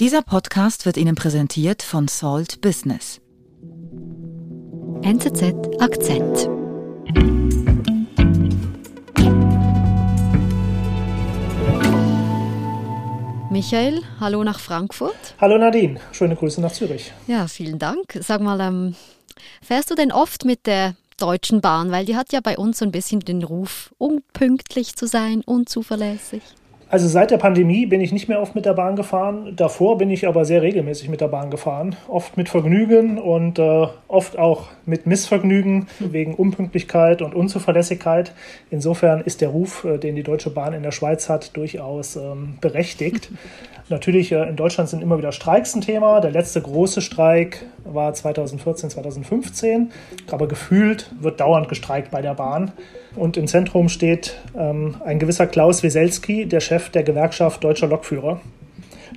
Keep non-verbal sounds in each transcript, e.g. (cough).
Dieser Podcast wird Ihnen präsentiert von Salt Business. NZZ Akzent. Michael, hallo nach Frankfurt. Hallo Nadine, schöne Grüße nach Zürich. Ja, vielen Dank. Sag mal, ähm, fährst du denn oft mit der Deutschen Bahn? Weil die hat ja bei uns so ein bisschen den Ruf, unpünktlich zu sein, unzuverlässig. Also seit der Pandemie bin ich nicht mehr oft mit der Bahn gefahren. Davor bin ich aber sehr regelmäßig mit der Bahn gefahren. Oft mit Vergnügen und äh, oft auch mit Missvergnügen wegen Unpünktlichkeit und Unzuverlässigkeit. Insofern ist der Ruf, äh, den die Deutsche Bahn in der Schweiz hat, durchaus ähm, berechtigt. Natürlich, äh, in Deutschland sind immer wieder Streiks ein Thema. Der letzte große Streik war 2014, 2015. Aber gefühlt wird dauernd gestreikt bei der Bahn. Und im Zentrum steht ähm, ein gewisser Klaus Wieselski, der Chef der Gewerkschaft Deutscher Lokführer,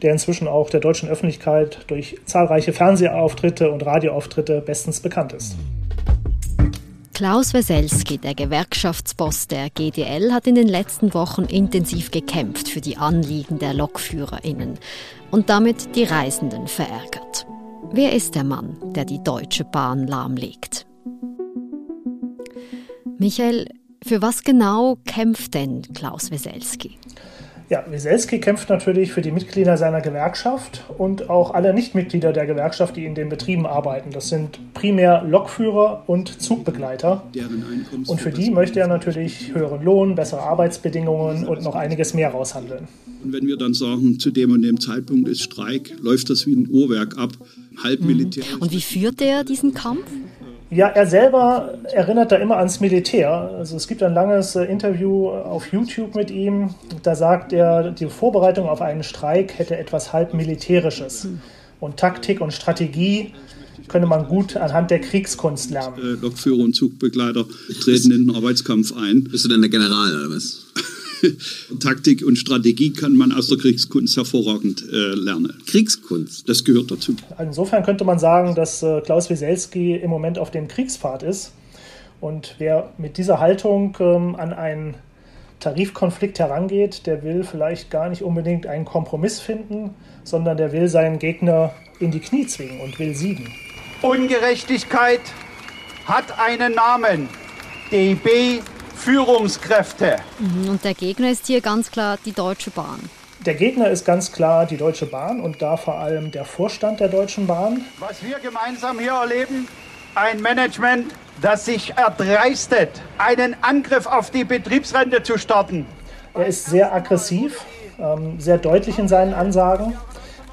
der inzwischen auch der deutschen Öffentlichkeit durch zahlreiche Fernsehauftritte und Radioauftritte bestens bekannt ist. Klaus Weselski, der Gewerkschaftsboss der GDL, hat in den letzten Wochen intensiv gekämpft für die Anliegen der LokführerInnen und damit die Reisenden verärgert. Wer ist der Mann, der die Deutsche Bahn lahmlegt? Michael, für was genau kämpft denn Klaus Weselski? Ja, Wieselski kämpft natürlich für die Mitglieder seiner Gewerkschaft und auch alle Nichtmitglieder der Gewerkschaft, die in den Betrieben arbeiten. Das sind primär Lokführer und Zugbegleiter. Und für die möchte er natürlich höheren Lohn, bessere Arbeitsbedingungen und noch einiges mehr raushandeln. Und wenn wir dann sagen, zu dem und dem Zeitpunkt ist Streik, läuft das wie ein Uhrwerk ab, halb militär. Und wie führt er diesen Kampf? Ja, er selber erinnert da immer ans Militär. Also es gibt ein langes äh, Interview auf YouTube mit ihm. Da sagt er, die Vorbereitung auf einen Streik hätte etwas halb Militärisches. Und Taktik und Strategie könne man gut anhand der Kriegskunst lernen. Äh, Lokführer und Zugbegleiter treten in den Arbeitskampf ein. Bist du denn der General oder was? (laughs) Taktik und Strategie kann man aus der Kriegskunst hervorragend äh, lernen. Kriegskunst? Das gehört dazu. Insofern könnte man sagen, dass äh, Klaus Wieselski im Moment auf dem Kriegspfad ist. Und wer mit dieser Haltung ähm, an einen Tarifkonflikt herangeht, der will vielleicht gar nicht unbedingt einen Kompromiss finden, sondern der will seinen Gegner in die Knie zwingen und will siegen. Ungerechtigkeit hat einen Namen. DB Führungskräfte. Mhm, Und der Gegner ist hier ganz klar die Deutsche Bahn. Der Gegner ist ganz klar die Deutsche Bahn und da vor allem der Vorstand der Deutschen Bahn. Was wir gemeinsam hier erleben, ein Management, das sich erdreistet, einen Angriff auf die Betriebsrente zu starten. Er ist sehr aggressiv, ähm, sehr deutlich in seinen Ansagen.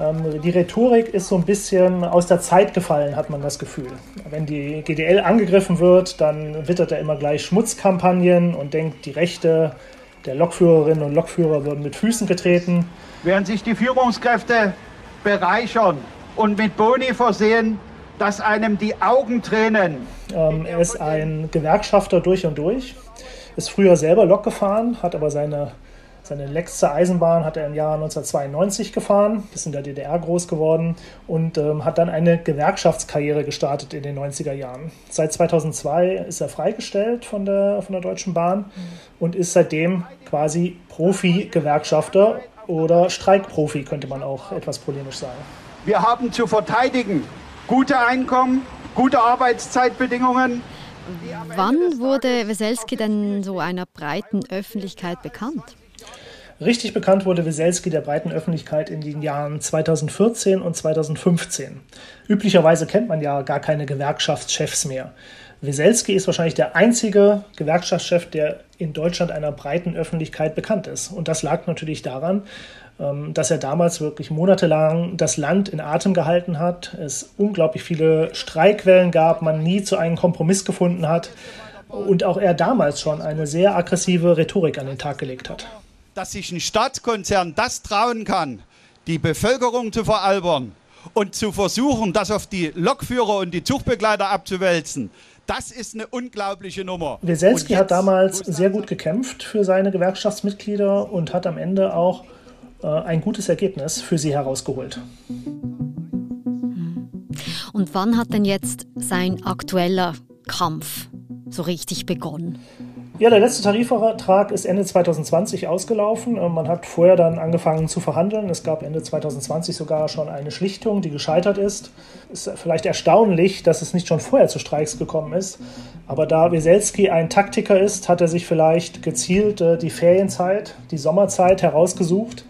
Ähm, die Rhetorik ist so ein bisschen aus der Zeit gefallen, hat man das Gefühl. Wenn die GDL angegriffen wird, dann wittert er immer gleich Schmutzkampagnen und denkt, die Rechte der Lokführerinnen und Lokführer würden mit Füßen getreten. Während sich die Führungskräfte bereichern und mit Boni versehen, dass einem die Augen tränen. Ähm, er ist ein Gewerkschafter durch und durch, ist früher selber Lok gefahren, hat aber seine seine letzte Eisenbahn hat er im Jahr 1992 gefahren, ist in der DDR groß geworden und ähm, hat dann eine Gewerkschaftskarriere gestartet in den 90er Jahren. Seit 2002 ist er freigestellt von der, von der Deutschen Bahn und ist seitdem quasi Profi-Gewerkschafter oder Streikprofi, könnte man auch etwas polemisch sagen. Wir haben zu verteidigen gute Einkommen, gute Arbeitszeitbedingungen. Wann wurde Weselski denn so einer breiten Öffentlichkeit bekannt? Richtig bekannt wurde Wieselski der breiten Öffentlichkeit in den Jahren 2014 und 2015. Üblicherweise kennt man ja gar keine Gewerkschaftschefs mehr. Wieselski ist wahrscheinlich der einzige Gewerkschaftschef, der in Deutschland einer breiten Öffentlichkeit bekannt ist. Und das lag natürlich daran, ähm, dass er damals wirklich monatelang das Land in Atem gehalten hat, es unglaublich viele Streikwellen gab, man nie zu einem Kompromiss gefunden hat und auch er damals schon eine sehr aggressive Rhetorik an den Tag gelegt hat dass sich ein Staatskonzern das trauen kann, die Bevölkerung zu veralbern und zu versuchen, das auf die Lokführer und die Zugbegleiter abzuwälzen. Das ist eine unglaubliche Nummer. Weselski hat damals sehr gut gekämpft für seine Gewerkschaftsmitglieder und hat am Ende auch äh, ein gutes Ergebnis für sie herausgeholt. Und wann hat denn jetzt sein aktueller Kampf so richtig begonnen? Ja, der letzte Tarifvertrag ist Ende 2020 ausgelaufen. Äh, man hat vorher dann angefangen zu verhandeln. Es gab Ende 2020 sogar schon eine Schlichtung, die gescheitert ist. Es ist vielleicht erstaunlich, dass es nicht schon vorher zu Streiks gekommen ist. Aber da Weselski ein Taktiker ist, hat er sich vielleicht gezielt äh, die Ferienzeit, die Sommerzeit herausgesucht,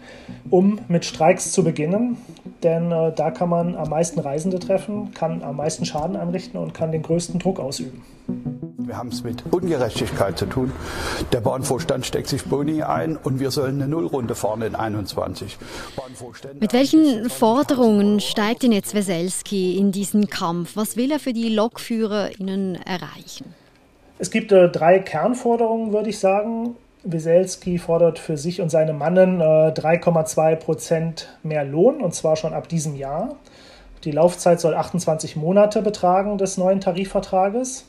um mit Streiks zu beginnen. Denn äh, da kann man am meisten Reisende treffen, kann am meisten Schaden anrichten und kann den größten Druck ausüben. Wir haben es mit Ungerechtigkeit zu tun. Der Bahnvorstand steckt sich Boni ein und wir sollen eine Nullrunde fahren in 21. Mit welchen Forderungen steigt denn jetzt Weselski in diesen Kampf? Was will er für die LokführerInnen erreichen? Es gibt äh, drei Kernforderungen, würde ich sagen. Weselski fordert für sich und seine Mannen äh, 3,2 Prozent mehr Lohn und zwar schon ab diesem Jahr. Die Laufzeit soll 28 Monate betragen des neuen Tarifvertrages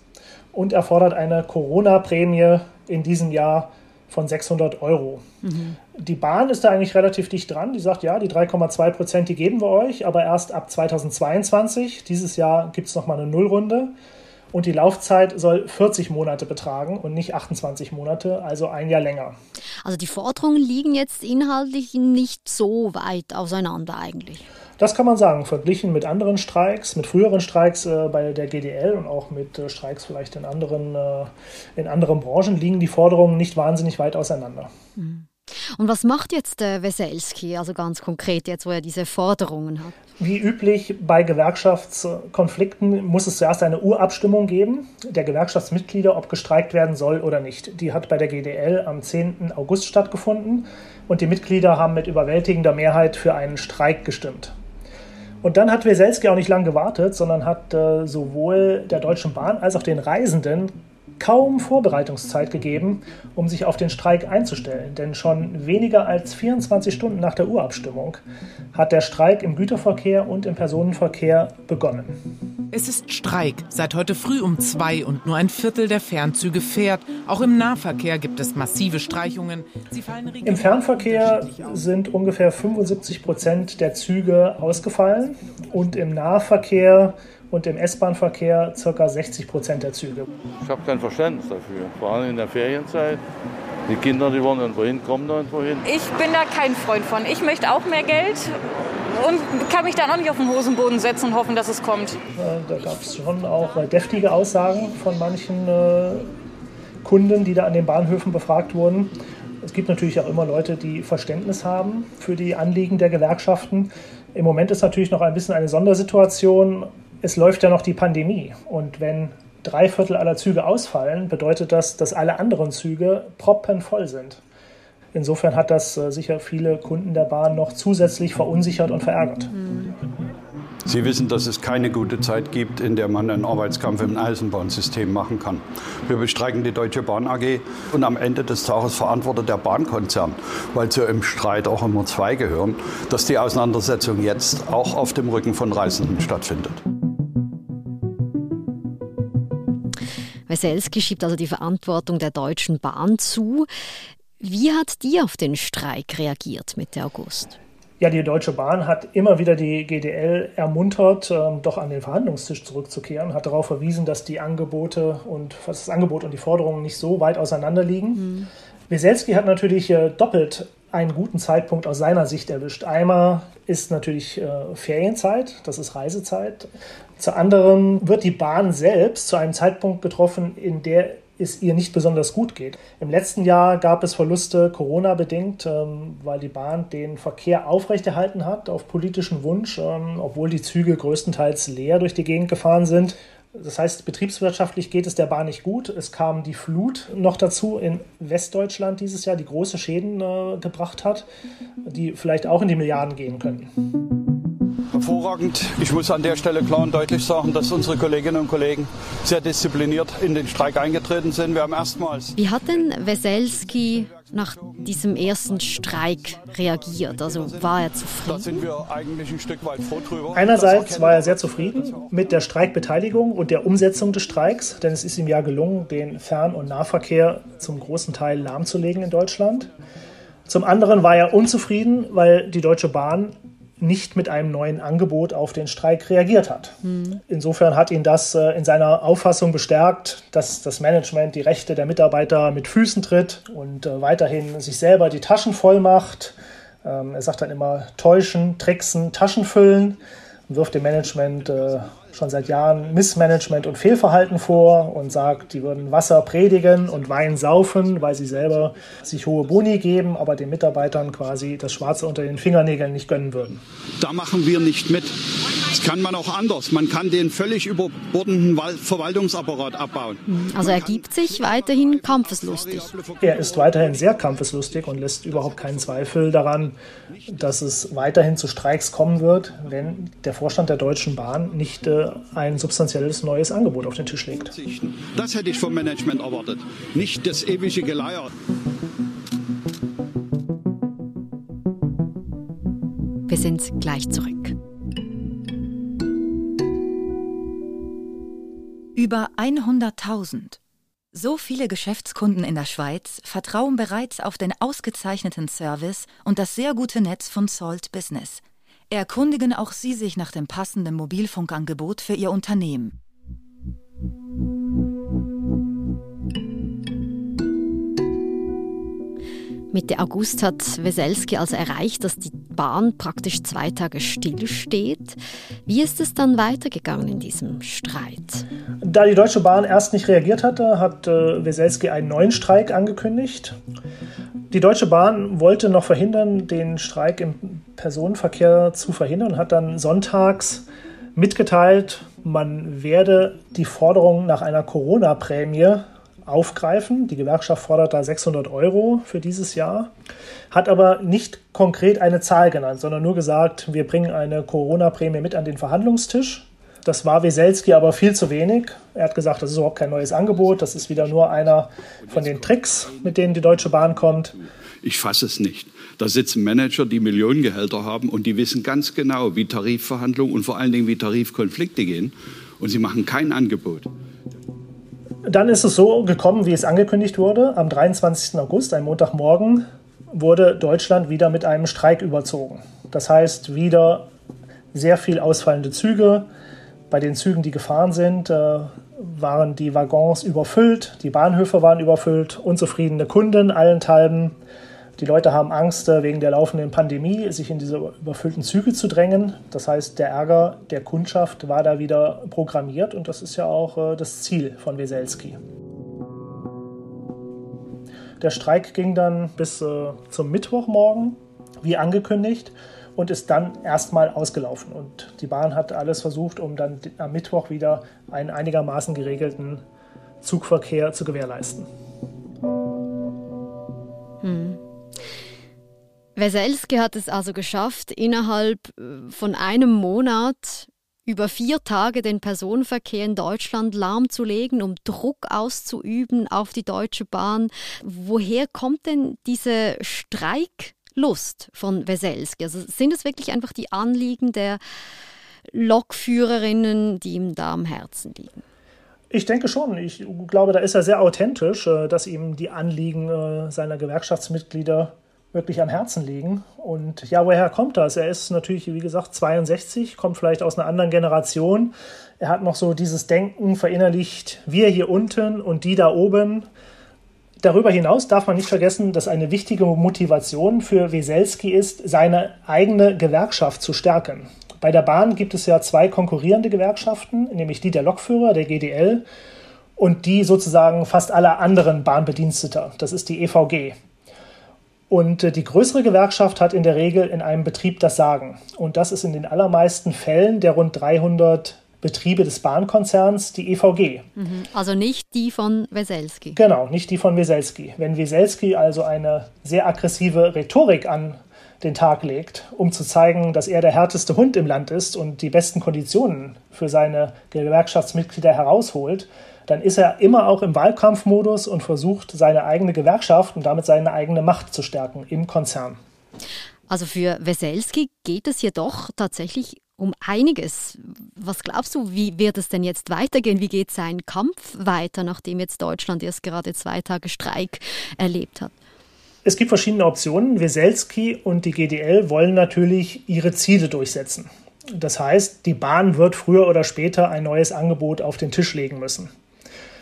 und er fordert eine Corona-Prämie in diesem Jahr von 600 Euro. Mhm. Die Bahn ist da eigentlich relativ dicht dran. Die sagt, ja, die 3,2 Prozent, die geben wir euch, aber erst ab 2022. Dieses Jahr gibt es nochmal eine Nullrunde. Und die Laufzeit soll 40 Monate betragen und nicht 28 Monate, also ein Jahr länger. Also die Forderungen liegen jetzt inhaltlich nicht so weit auseinander eigentlich. Das kann man sagen, verglichen mit anderen Streiks, mit früheren Streiks äh, bei der GDL und auch mit äh, Streiks vielleicht in anderen, äh, in anderen Branchen, liegen die Forderungen nicht wahnsinnig weit auseinander. Mhm. Und was macht jetzt der Weselski, also ganz konkret jetzt, wo er diese Forderungen hat? Wie üblich bei Gewerkschaftskonflikten muss es zuerst eine Urabstimmung geben, der Gewerkschaftsmitglieder, ob gestreikt werden soll oder nicht. Die hat bei der GDL am 10. August stattgefunden und die Mitglieder haben mit überwältigender Mehrheit für einen Streik gestimmt. Und dann hat Weselski auch nicht lange gewartet, sondern hat äh, sowohl der Deutschen Bahn als auch den Reisenden kaum Vorbereitungszeit gegeben, um sich auf den Streik einzustellen. Denn schon weniger als 24 Stunden nach der Urabstimmung hat der Streik im Güterverkehr und im Personenverkehr begonnen. Es ist Streik. Seit heute früh um zwei und nur ein Viertel der Fernzüge fährt. Auch im Nahverkehr gibt es massive Streichungen. Im Fernverkehr sind ungefähr 75 Prozent der Züge ausgefallen und im Nahverkehr und im S-Bahn-Verkehr ca. 60 Prozent der Züge. Ich habe kein Verständnis dafür, vor allem in der Ferienzeit. Die Kinder, die wollen irgendwo hin, kommen irgendwo hin. Ich bin da kein Freund von. Ich möchte auch mehr Geld und kann mich dann auch nicht auf den Hosenboden setzen und hoffen, dass es kommt. Da gab es schon auch deftige Aussagen von manchen äh, Kunden, die da an den Bahnhöfen befragt wurden. Es gibt natürlich auch immer Leute, die Verständnis haben für die Anliegen der Gewerkschaften. Im Moment ist natürlich noch ein bisschen eine Sondersituation es läuft ja noch die Pandemie. Und wenn drei Viertel aller Züge ausfallen, bedeutet das, dass alle anderen Züge proppenvoll sind. Insofern hat das äh, sicher viele Kunden der Bahn noch zusätzlich verunsichert und verärgert. Sie wissen, dass es keine gute Zeit gibt, in der man einen Arbeitskampf im Eisenbahnsystem machen kann. Wir bestreiken die Deutsche Bahn AG und am Ende des Tages verantwortet der Bahnkonzern, weil zu im Streit auch immer zwei gehören, dass die Auseinandersetzung jetzt auch auf dem Rücken von Reisenden stattfindet. Weselski schiebt also die Verantwortung der Deutschen Bahn zu. Wie hat die auf den Streik reagiert Mitte August? Ja, die Deutsche Bahn hat immer wieder die GDL ermuntert, ähm, doch an den Verhandlungstisch zurückzukehren, hat darauf verwiesen, dass die Angebote und das Angebot und die Forderungen nicht so weit auseinander liegen. Mhm. Weselski hat natürlich äh, doppelt einen guten Zeitpunkt aus seiner Sicht erwischt. Einmal ist natürlich äh, Ferienzeit, das ist Reisezeit. Zu anderem wird die Bahn selbst zu einem Zeitpunkt getroffen, in der es ihr nicht besonders gut geht. Im letzten Jahr gab es Verluste Corona bedingt, ähm, weil die Bahn den Verkehr aufrechterhalten hat auf politischen Wunsch, ähm, obwohl die Züge größtenteils leer durch die Gegend gefahren sind. Das heißt, betriebswirtschaftlich geht es der Bahn nicht gut. Es kam die Flut noch dazu in Westdeutschland dieses Jahr, die große Schäden äh, gebracht hat, die vielleicht auch in die Milliarden gehen könnten. Hervorragend. Ich muss an der Stelle klar und deutlich sagen, dass unsere Kolleginnen und Kollegen sehr diszipliniert in den Streik eingetreten sind. Wir haben erstmals. Wie hat denn Weselski nach diesem ersten Streik reagiert? Also war er zufrieden? Da sind wir eigentlich ein Stück weit froh drüber. Einerseits war er sehr zufrieden mit der Streikbeteiligung und der Umsetzung des Streiks, denn es ist ihm ja gelungen, den Fern- und Nahverkehr zum großen Teil lahmzulegen in Deutschland. Zum anderen war er unzufrieden, weil die Deutsche Bahn nicht mit einem neuen Angebot auf den Streik reagiert hat. Mhm. Insofern hat ihn das äh, in seiner Auffassung bestärkt, dass das Management die Rechte der Mitarbeiter mit Füßen tritt und äh, weiterhin sich selber die Taschen voll macht. Ähm, er sagt dann immer täuschen, tricksen, Taschen füllen und wirft dem Management äh, schon seit Jahren Missmanagement und Fehlverhalten vor und sagt, die würden Wasser predigen und Wein saufen, weil sie selber sich hohe Boni geben, aber den Mitarbeitern quasi das Schwarze unter den Fingernägeln nicht gönnen würden. Da machen wir nicht mit. Das kann man auch anders. Man kann den völlig überbordenden Verwaltungsapparat abbauen. Also er gibt sich weiterhin kampfeslustig. Er ist weiterhin sehr kampfeslustig und lässt überhaupt keinen Zweifel daran, dass es weiterhin zu Streiks kommen wird, wenn der Vorstand der Deutschen Bahn nicht äh, ein substanzielles neues Angebot auf den Tisch legt. Das hätte ich vom Management erwartet, nicht das ewige Geleier. Wir sind gleich zurück. Über 100.000. So viele Geschäftskunden in der Schweiz vertrauen bereits auf den ausgezeichneten Service und das sehr gute Netz von Salt Business – erkundigen auch Sie sich nach dem passenden Mobilfunkangebot für Ihr Unternehmen. Mitte August hat Weselski also erreicht, dass die Bahn praktisch zwei Tage stillsteht. Wie ist es dann weitergegangen in diesem Streit? Da die Deutsche Bahn erst nicht reagiert hatte, hat äh, Weselski einen neuen Streik angekündigt. Die Deutsche Bahn wollte noch verhindern, den Streik im Personenverkehr zu verhindern und hat dann sonntags mitgeteilt, man werde die Forderung nach einer Corona-Prämie aufgreifen. Die Gewerkschaft fordert da 600 Euro für dieses Jahr, hat aber nicht konkret eine Zahl genannt, sondern nur gesagt, wir bringen eine Corona-Prämie mit an den Verhandlungstisch. Das war Weselski aber viel zu wenig. Er hat gesagt, das ist überhaupt kein neues Angebot, das ist wieder nur einer von den Tricks, mit denen die Deutsche Bahn kommt. Ich fasse es nicht. Da sitzen Manager, die Millionengehälter haben und die wissen ganz genau, wie Tarifverhandlungen und vor allen Dingen wie Tarifkonflikte gehen. Und sie machen kein Angebot. Dann ist es so gekommen, wie es angekündigt wurde. Am 23. August, ein Montagmorgen, wurde Deutschland wieder mit einem Streik überzogen. Das heißt, wieder sehr viel ausfallende Züge, bei den Zügen, die gefahren sind, äh, waren die Waggons überfüllt, die Bahnhöfe waren überfüllt, unzufriedene Kunden allenthalben. Die Leute haben Angst, äh, wegen der laufenden Pandemie sich in diese überfüllten Züge zu drängen. Das heißt, der Ärger der Kundschaft war da wieder programmiert und das ist ja auch äh, das Ziel von Weselski. Der Streik ging dann bis zum Mittwochmorgen, wie angekündigt und ist dann erstmal ausgelaufen. Und die Bahn hat alles versucht, um dann am Mittwoch wieder einen einigermaßen geregelten Zugverkehr zu gewährleisten. Hm. Weselski hat es also geschafft, innerhalb äh, von einem Monat über vier Tage den Personenverkehr in Deutschland lahmzulegen, um Druck auszuüben auf die Deutsche Bahn. Woher kommt denn diese Streik? Lust von Weselski? Also sind es wirklich einfach die Anliegen der Lokführerinnen, die ihm da am Herzen liegen? Ich denke schon. Ich glaube, da ist er sehr authentisch, äh, dass ihm die Anliegen äh, seiner Gewerkschaftsmitglieder wirklich am Herzen liegen. Und ja, woher kommt das? Er ist natürlich, wie gesagt, 62, kommt vielleicht aus einer anderen Generation. Er hat noch so dieses Denken verinnerlicht, wir hier unten und die da oben. Darüber hinaus darf man nicht vergessen, dass eine wichtige Motivation für Weselski ist, seine eigene Gewerkschaft zu stärken. Bei der Bahn gibt es ja zwei konkurrierende Gewerkschaften, nämlich die der Lokführer, der GDL, und die sozusagen fast aller anderen Bahnbediensteter. Das ist die EVG. Und äh, die größere Gewerkschaft hat in der Regel in einem Betrieb das Sagen. Und das ist in den allermeisten Fällen der rund 300 Betriebe des Bahnkonzerns, die EVG. Mhm. Also nicht die von Weselski. Genau, nicht die von Weselski. Wenn Weselski also eine sehr aggressive Rhetorik an den Tag legt, um zu zeigen, dass er der härteste Hund im Land ist und die besten Konditionen für seine Gewerkschaftsmitglieder herausholt, dann ist er immer auch im Wahlkampfmodus und versucht, seine eigene Gewerkschaft und damit seine eigene Macht zu stärken im Konzern. Also für Weselski geht es jedoch tatsächlich um einiges. Was glaubst du, wie wird es denn jetzt weitergehen? Wie geht sein Kampf weiter, nachdem jetzt Deutschland erst gerade zwei Tage Streik erlebt hat? Es gibt verschiedene Optionen. Weselski und die GDL wollen natürlich ihre Ziele durchsetzen. Das heißt, die Bahn wird früher oder später ein neues Angebot auf den Tisch legen müssen.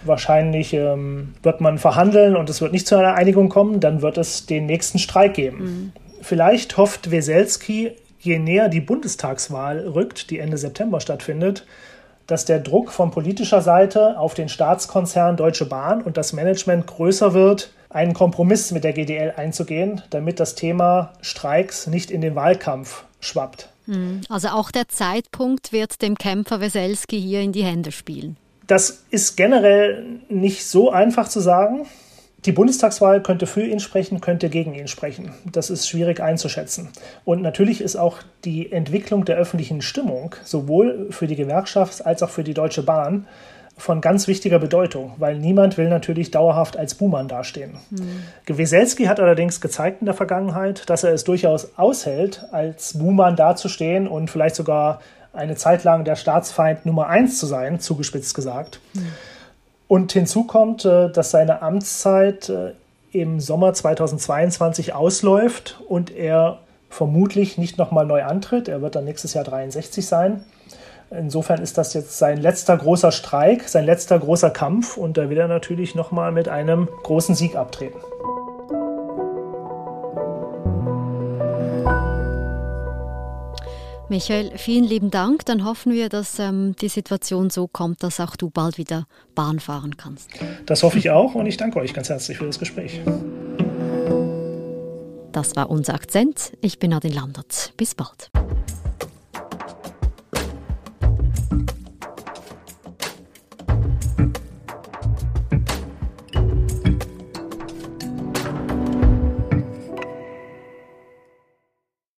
Wahrscheinlich ähm, wird man verhandeln und es wird nicht zu einer Einigung kommen, dann wird es den nächsten Streik geben. Mhm. Vielleicht hofft Weselski, je näher die Bundestagswahl rückt, die Ende September stattfindet, dass der Druck von politischer Seite auf den Staatskonzern Deutsche Bahn und das Management größer wird, einen Kompromiss mit der GDL einzugehen, damit das Thema Streiks nicht in den Wahlkampf schwappt. Hm. Also auch der Zeitpunkt wird dem Kämpfer Weselski hier in die Hände spielen. Das ist generell nicht so einfach zu sagen. Die Bundestagswahl könnte für ihn sprechen, könnte gegen ihn sprechen. Das ist schwierig einzuschätzen. Und natürlich ist auch die Entwicklung der öffentlichen Stimmung sowohl für die Gewerkschaft als auch für die Deutsche Bahn von ganz wichtiger Bedeutung, weil niemand will natürlich dauerhaft als Buhmann dastehen. Mhm. Gewieselski hat allerdings gezeigt in der Vergangenheit, dass er es durchaus aushält, als Buhmann dazustehen und vielleicht sogar eine Zeit lang der Staatsfeind Nummer eins zu sein, zugespitzt gesagt. Mhm. Und hinzu kommt, äh, dass seine Amtszeit äh, im Sommer 2022 ausläuft und er vermutlich nicht nochmal neu antritt. Er wird dann nächstes Jahr 63 sein. Insofern ist das jetzt sein letzter großer Streik, sein letzter großer Kampf und da will er natürlich nochmal mit einem großen Sieg abtreten. Michael, vielen lieben Dank. Dann hoffen wir, dass ähm, die Situation so kommt, dass auch du bald wieder Bahn fahren kannst. Das hoffe ich auch und ich danke euch ganz herzlich für das Gespräch. Das war unser Akzent. Ich bin Nadine Landert. Bis bald.